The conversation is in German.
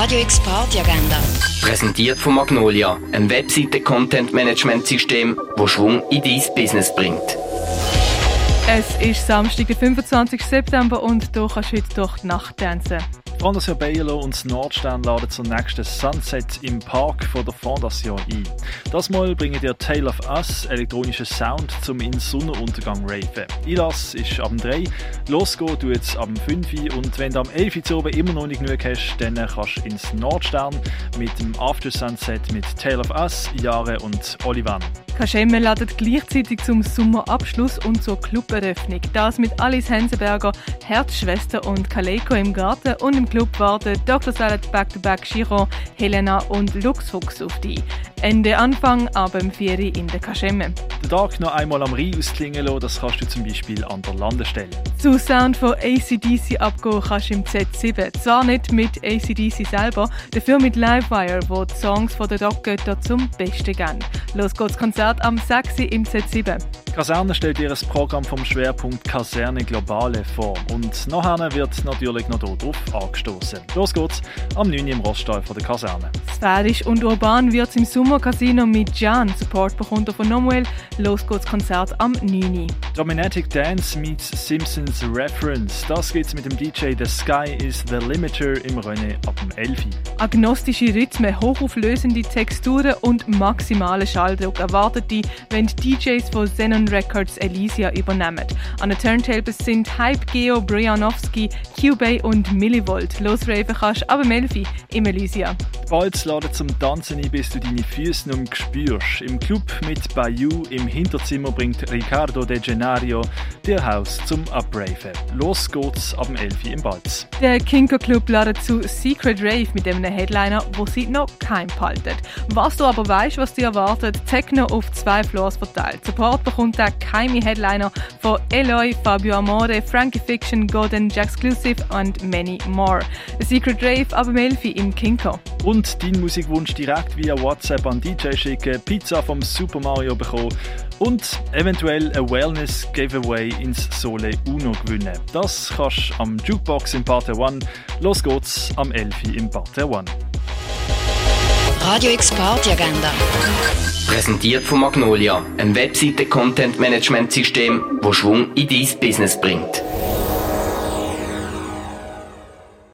Radio X Party Agenda. Präsentiert von Magnolia, einem Webseite-Content-Management-System, das Schwung in dein Business bringt. Es ist Samstag, der 25. September und du kannst heute durch die Nacht tanzen. Fondation Baylor und das Nordstern laden zur nächsten Sunset im Park von der Fondation ein. Das Mal bringen dir Tale of Us elektronischen Sound zum in Sonnenuntergang raven. Einlass ist ab 3, losgehen tut es ab 5 und wenn du am 11 Uhr immer noch nicht genug hast, dann kannst du ins Nordstern mit dem After Sunset mit Tale of Us, Jahre und Olivan. Kaschemme ladet gleichzeitig zum Sommerabschluss und zur Cluberöffnung. Das mit Alice Hensenberger, Herzschwester und Kaleko im Garten und im Club warten Dr. Salad Back-to-Back Chiron, Helena und Luxfuchs auf dich. Ende Anfang aber im Vieri in der Kaschemme. Den Tag noch einmal am Rhein ausklingen lassen, das kannst du zum Beispiel an der Landestelle. Zu Sound von ACDC abgehen kannst du im Z7. Zwar nicht mit ACDC selber, dafür mit Livewire, wo die Songs von den Rockgöttern zum Besten gehen. Los geht's Konzert am 6. im Z7. Kaserne stellt ihr Programm vom Schwerpunkt Kaserne Globale vor und nachher wird natürlich noch darauf angestoßen. Los geht's am 9. im Roststall von der Kaserne. Sphärisch und urban wird's im Sommer Casino mit Jan. Support bekommt er von Nomuel. Los geht's Konzert am 9. Dominatic Dance meets Simpsons Reference. Das geht's mit dem DJ The Sky is the Limiter im René ab dem 11. Agnostische Rhythmen, hochauflösende Texturen und maximale Schalldruck erwartet die, wenn die DJs von Records Elysia übernehmen. An den Turntables sind Hype Geo, Brianowski, Cubase und Millivolt. Losraven kannst du aber Melfi im Elysia. Bald laden zum Tanzen ein, bis du deine Füße noch spürst. Im Club mit Bayou im Hinterzimmer bringt Ricardo De Genario dir Haus zum Upraven. Los geht's ab dem 11 im Balz. Der Kinko Club ladet zu Secret Rave mit einem Headliner, wo sie noch kein behalten. Was du aber weißt, was dir erwartet, Techno auf zwei Floors verteilt. Support bekommt der geheime Headliner von Eloy, Fabio Amore, Frankie Fiction, Golden, Exclusive und many more. Secret Rave ab dem 11 im Kinko. Und deinen Musikwunsch direkt via WhatsApp an DJ schicken, Pizza vom Super Mario bekommen und eventuell ein Wellness Giveaway ins Sole Uno gewinnen. Das kannst du am Jukebox im Part One. Los geht's am 11 im Part One. Radio X Party Agenda. Präsentiert von Magnolia, einem Webseite-Content-Management-System, das Schwung in dein Business bringt.